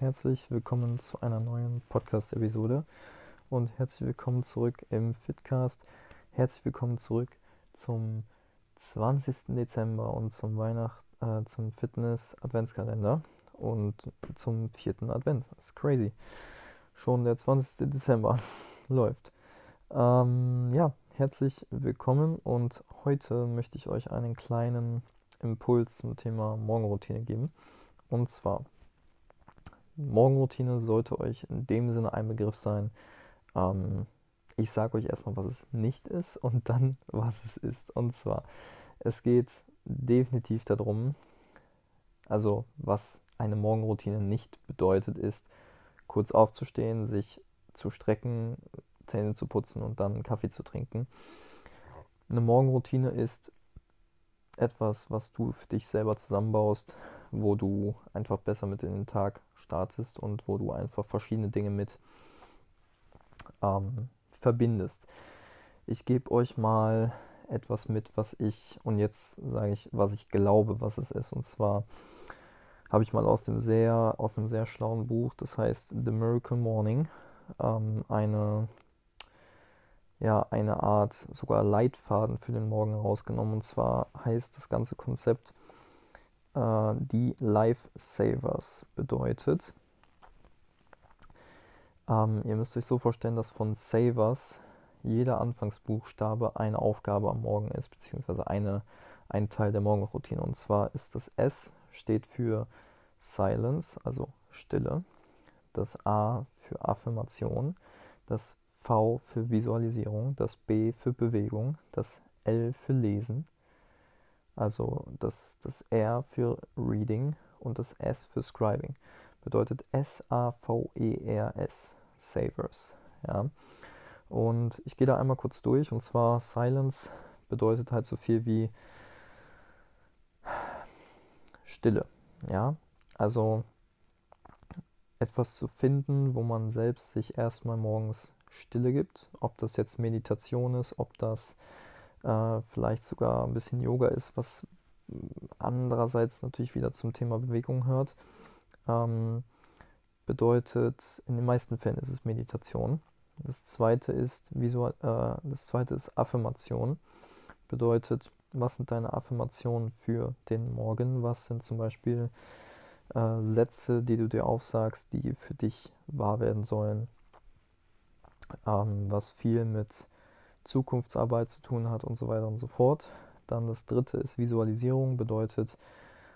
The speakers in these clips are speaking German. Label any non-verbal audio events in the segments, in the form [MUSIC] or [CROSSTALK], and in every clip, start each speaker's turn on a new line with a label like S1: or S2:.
S1: herzlich willkommen zu einer neuen Podcast-Episode und herzlich willkommen zurück im Fitcast. Herzlich willkommen zurück zum 20. Dezember und zum Weihnacht, äh, zum Fitness-Adventskalender und zum vierten Advent. Das ist crazy. Schon der 20. Dezember [LAUGHS] läuft. Ähm, ja, herzlich willkommen und heute möchte ich euch einen kleinen Impuls zum Thema Morgenroutine geben. Und zwar, Morgenroutine sollte euch in dem Sinne ein Begriff sein. Ähm, ich sage euch erstmal, was es nicht ist und [LAUGHS] dann, was es ist. Und zwar, es geht definitiv darum, also was eine Morgenroutine nicht bedeutet, ist, kurz aufzustehen, sich zu strecken, Zähne zu putzen und dann Kaffee zu trinken. Eine Morgenroutine ist etwas, was du für dich selber zusammenbaust, wo du einfach besser mit in den Tag startest und wo du einfach verschiedene Dinge mit ähm, verbindest. Ich gebe euch mal etwas mit, was ich, und jetzt sage ich, was ich glaube, was es ist. Und zwar habe ich mal aus dem sehr, aus einem sehr schlauen Buch, das heißt The Miracle Morning, ähm, eine, ja, eine Art sogar Leitfaden für den Morgen rausgenommen. Und zwar heißt das ganze Konzept äh, die Lifesavers bedeutet. Ähm, ihr müsst euch so vorstellen, dass von Savers jeder Anfangsbuchstabe eine Aufgabe am Morgen ist, beziehungsweise eine, ein Teil der Morgenroutine. Und zwar ist das S steht für Silence, also Stille, das A für Affirmation, das V für Visualisierung, das B für Bewegung, das L für Lesen, also das, das R für Reading und das S für Scribing. Bedeutet S-A-V-E-R-S, Savers. Ja. Und ich gehe da einmal kurz durch und zwar Silence bedeutet halt so viel wie Stille. Ja, also etwas zu finden, wo man selbst sich erstmal morgens Stille gibt. Ob das jetzt Meditation ist, ob das äh, vielleicht sogar ein bisschen Yoga ist, was andererseits natürlich wieder zum Thema Bewegung hört. Ähm, bedeutet, in den meisten Fällen ist es Meditation. Das zweite ist Visual, äh, das zweite ist Affirmation. Bedeutet, was sind deine Affirmationen für den Morgen? Was sind zum Beispiel äh, Sätze, die du dir aufsagst, die für dich wahr werden sollen? Ähm, was viel mit Zukunftsarbeit zu tun hat und so weiter und so fort. Dann das dritte ist Visualisierung, bedeutet,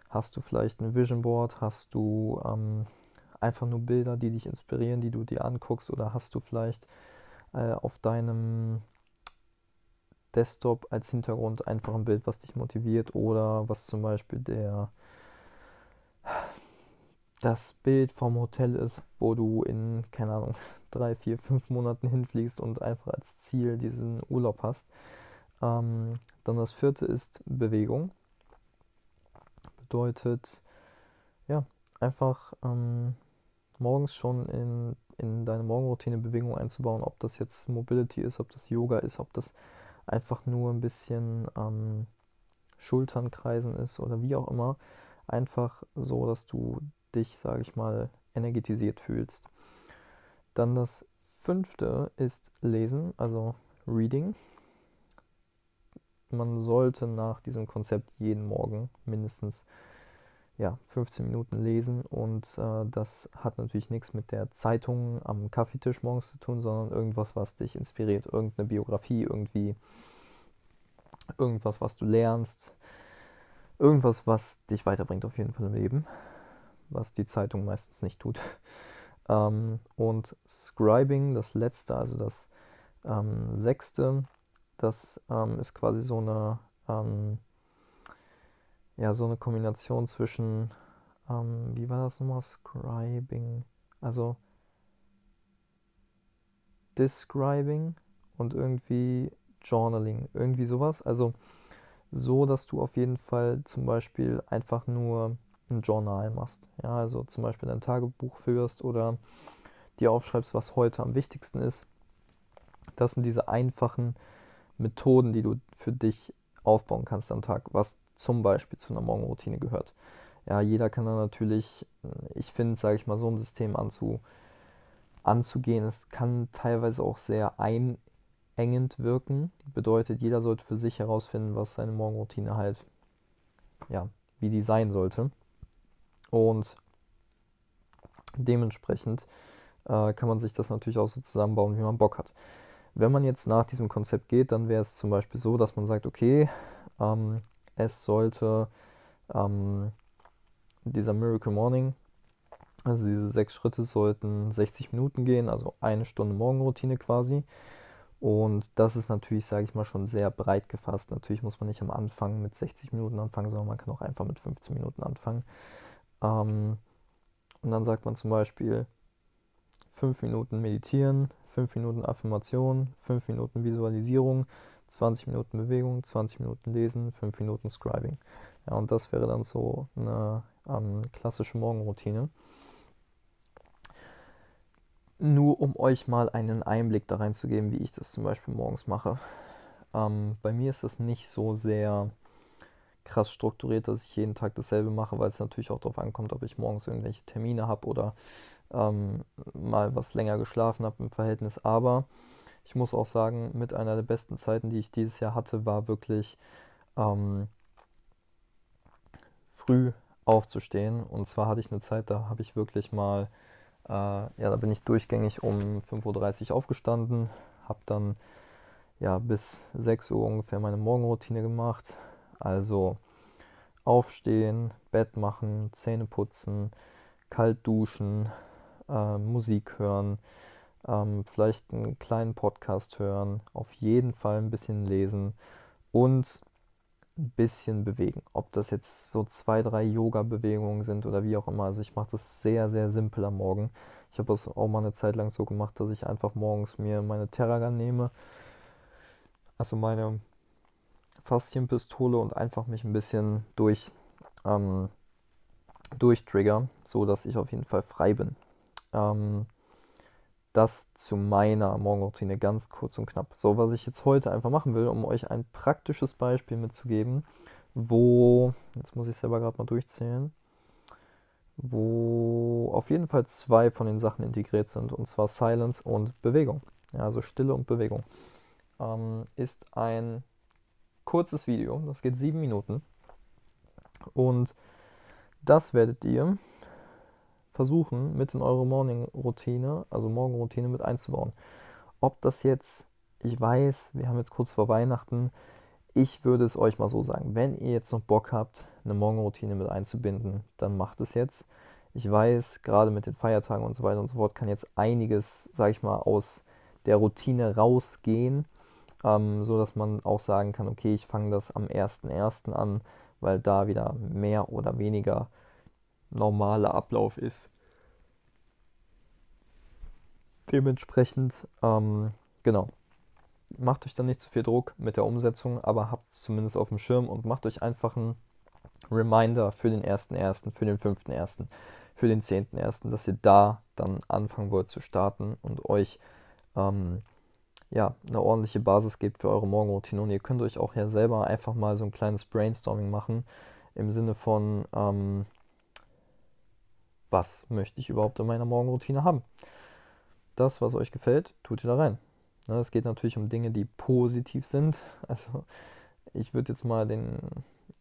S1: hast du vielleicht ein Vision Board, hast du ähm, einfach nur Bilder, die dich inspirieren, die du dir anguckst, oder hast du vielleicht äh, auf deinem Desktop als Hintergrund einfach ein Bild, was dich motiviert oder was zum Beispiel der das Bild vom Hotel ist, wo du in, keine Ahnung, [LAUGHS] drei, vier, fünf Monaten hinfliegst und einfach als Ziel diesen Urlaub hast. Ähm, dann das vierte ist Bewegung. Bedeutet, ja, einfach ähm, morgens schon in, in deine Morgenroutine Bewegung einzubauen, ob das jetzt Mobility ist, ob das Yoga ist, ob das einfach nur ein bisschen ähm, Schultern kreisen ist oder wie auch immer. Einfach so, dass du dich, sage ich mal, energetisiert fühlst. Dann das fünfte ist Lesen, also Reading. Man sollte nach diesem Konzept jeden Morgen mindestens ja, 15 Minuten lesen und äh, das hat natürlich nichts mit der Zeitung am Kaffeetisch morgens zu tun, sondern irgendwas, was dich inspiriert, irgendeine Biografie, irgendwie irgendwas, was du lernst, irgendwas, was dich weiterbringt auf jeden Fall im Leben, was die Zeitung meistens nicht tut. [LAUGHS] Ähm, und Scribing, das letzte, also das ähm, sechste, das ähm, ist quasi so eine, ähm, ja, so eine Kombination zwischen, ähm, wie war das nochmal? Scribing, also Describing und irgendwie Journaling, irgendwie sowas. Also so, dass du auf jeden Fall zum Beispiel einfach nur ein Journal machst. Ja, also zum Beispiel dein Tagebuch führst oder dir aufschreibst, was heute am wichtigsten ist. Das sind diese einfachen Methoden, die du für dich aufbauen kannst am Tag, was zum Beispiel zu einer Morgenroutine gehört. Ja, jeder kann da natürlich, ich finde, sage ich mal, so ein System anzu, anzugehen. Es kann teilweise auch sehr einengend wirken. Bedeutet, jeder sollte für sich herausfinden, was seine Morgenroutine halt, ja, wie die sein sollte. Und dementsprechend äh, kann man sich das natürlich auch so zusammenbauen, wie man Bock hat. Wenn man jetzt nach diesem Konzept geht, dann wäre es zum Beispiel so, dass man sagt, okay, ähm, es sollte ähm, dieser Miracle Morning, also diese sechs Schritte sollten 60 Minuten gehen, also eine Stunde Morgenroutine quasi. Und das ist natürlich, sage ich mal, schon sehr breit gefasst. Natürlich muss man nicht am Anfang mit 60 Minuten anfangen, sondern man kann auch einfach mit 15 Minuten anfangen. Ähm, und dann sagt man zum Beispiel 5 Minuten meditieren, 5 Minuten Affirmation, 5 Minuten Visualisierung, 20 Minuten Bewegung, 20 Minuten Lesen, 5 Minuten Scribing. Ja, und das wäre dann so eine ähm, klassische Morgenroutine. Nur um euch mal einen Einblick da reinzugeben, wie ich das zum Beispiel morgens mache. Ähm, bei mir ist das nicht so sehr krass strukturiert, dass ich jeden Tag dasselbe mache, weil es natürlich auch darauf ankommt, ob ich morgens irgendwelche Termine habe oder ähm, mal was länger geschlafen habe im Verhältnis. Aber ich muss auch sagen, mit einer der besten Zeiten, die ich dieses Jahr hatte, war wirklich ähm, früh aufzustehen. Und zwar hatte ich eine Zeit, da habe ich wirklich mal, äh, ja, da bin ich durchgängig um 5.30 Uhr aufgestanden, habe dann ja bis 6 Uhr ungefähr meine Morgenroutine gemacht. Also aufstehen, Bett machen, Zähne putzen, kalt duschen, äh, Musik hören, ähm, vielleicht einen kleinen Podcast hören, auf jeden Fall ein bisschen lesen und ein bisschen bewegen. Ob das jetzt so zwei, drei Yoga-Bewegungen sind oder wie auch immer. Also ich mache das sehr, sehr simpel am Morgen. Ich habe das auch mal eine Zeit lang so gemacht, dass ich einfach morgens mir meine Terragan nehme, also meine Faszienpistole und einfach mich ein bisschen durch ähm, durchtrigger, so dass ich auf jeden Fall frei bin. Ähm, das zu meiner Morgenroutine ganz kurz und knapp. So, was ich jetzt heute einfach machen will, um euch ein praktisches Beispiel mitzugeben, wo, jetzt muss ich selber gerade mal durchzählen, wo auf jeden Fall zwei von den Sachen integriert sind, und zwar Silence und Bewegung. Ja, also Stille und Bewegung. Ähm, ist ein kurzes Video, das geht sieben Minuten. Und das werdet ihr versuchen, mit in eure Morning-Routine, also Morgenroutine mit einzubauen. Ob das jetzt, ich weiß, wir haben jetzt kurz vor Weihnachten, ich würde es euch mal so sagen, wenn ihr jetzt noch Bock habt, eine Morgenroutine mit einzubinden, dann macht es jetzt. Ich weiß, gerade mit den Feiertagen und so weiter und so fort kann jetzt einiges, sage ich mal, aus der Routine rausgehen, ähm, so dass man auch sagen kann, okay, ich fange das am 1.1. an, weil da wieder mehr oder weniger normaler Ablauf ist. Dementsprechend, ähm, genau, macht euch dann nicht zu viel Druck mit der Umsetzung, aber habt es zumindest auf dem Schirm und macht euch einfach einen Reminder für den 1.1., für den 5.1., für den 10.1., dass ihr da dann anfangen wollt zu starten und euch ähm, ja, eine ordentliche Basis gebt für eure Morgenroutine. Und ihr könnt euch auch ja selber einfach mal so ein kleines Brainstorming machen im Sinne von, ähm, was möchte ich überhaupt in meiner Morgenroutine haben. Das, was euch gefällt, tut ihr da rein. Ne, es geht natürlich um Dinge, die positiv sind. [LAUGHS] Also ich würde jetzt mal den,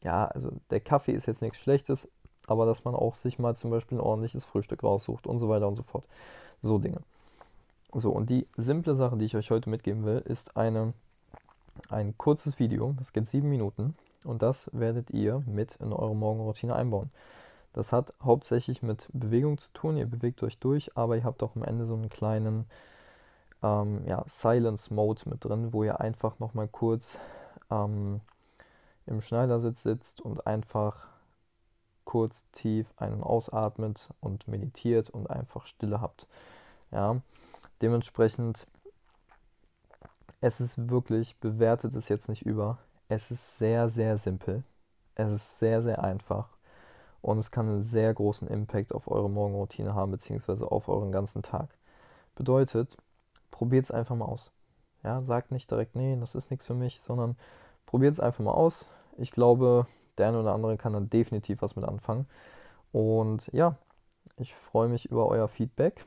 S1: ja, also der Kaffee ist jetzt nichts Schlechtes, aber dass man auch sich mal zum Beispiel ein ordentliches Frühstück raussucht und so weiter und so fort. So Dinge. So, und die simple Sache, die ich euch heute mitgeben will, ist eine, ein kurzes Video. Das geht sieben Minuten und das werdet ihr mit in eure Morgenroutine einbauen. Das hat hauptsächlich mit Bewegung zu tun. Ihr bewegt euch durch, aber ihr habt auch am Ende so einen kleinen ähm, ja, Silence Mode mit drin, wo ihr einfach nochmal kurz ähm, im Schneidersitz sitzt und einfach kurz tief ein- und ausatmet und meditiert und einfach Stille habt. Ja, dementsprechend, es ist wirklich, bewertet es jetzt nicht über. Es ist sehr, sehr simpel. Es ist sehr, sehr einfach und es kann einen sehr großen Impact auf eure Morgenroutine haben, beziehungsweise auf euren ganzen Tag. Bedeutet, probiert es einfach mal aus. Ja, sagt nicht direkt, nee, das ist nichts für mich, sondern probiert es einfach mal aus. Ich glaube, der eine oder andere kann dann definitiv was mit anfangen. Und ja, ich freue mich über euer Feedback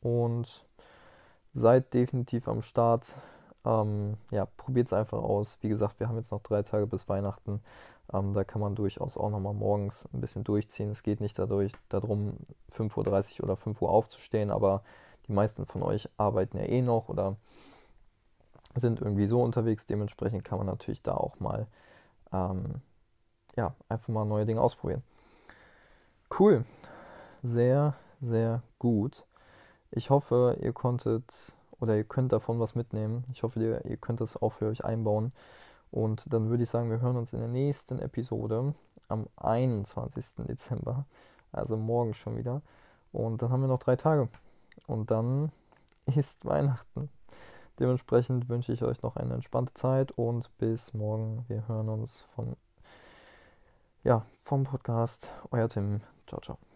S1: und seid definitiv am Start. Ähm, ja, probiert es einfach aus. Wie gesagt, wir haben jetzt noch drei Tage bis Weihnachten. Ähm, da kann man durchaus auch nochmal morgens ein bisschen durchziehen. Es geht nicht dadurch, darum, 5.30 Uhr oder 5 Uhr aufzustehen, aber die meisten von euch arbeiten ja eh noch oder sind irgendwie so unterwegs. Dementsprechend kann man natürlich da auch mal ähm, ja, einfach mal neue Dinge ausprobieren. Cool. Sehr, sehr gut. Ich hoffe, ihr konntet oder ihr könnt davon was mitnehmen. Ich hoffe, ihr, ihr könnt das auch für euch einbauen. Und dann würde ich sagen, wir hören uns in der nächsten Episode am 21. Dezember, also morgen schon wieder. Und dann haben wir noch drei Tage. Und dann [LAUGHS] ist Weihnachten. Dementsprechend wünsche ich euch noch eine entspannte Zeit und bis morgen. Wir hören uns von, ja, vom Podcast. Euer Tim. Ciao, ciao.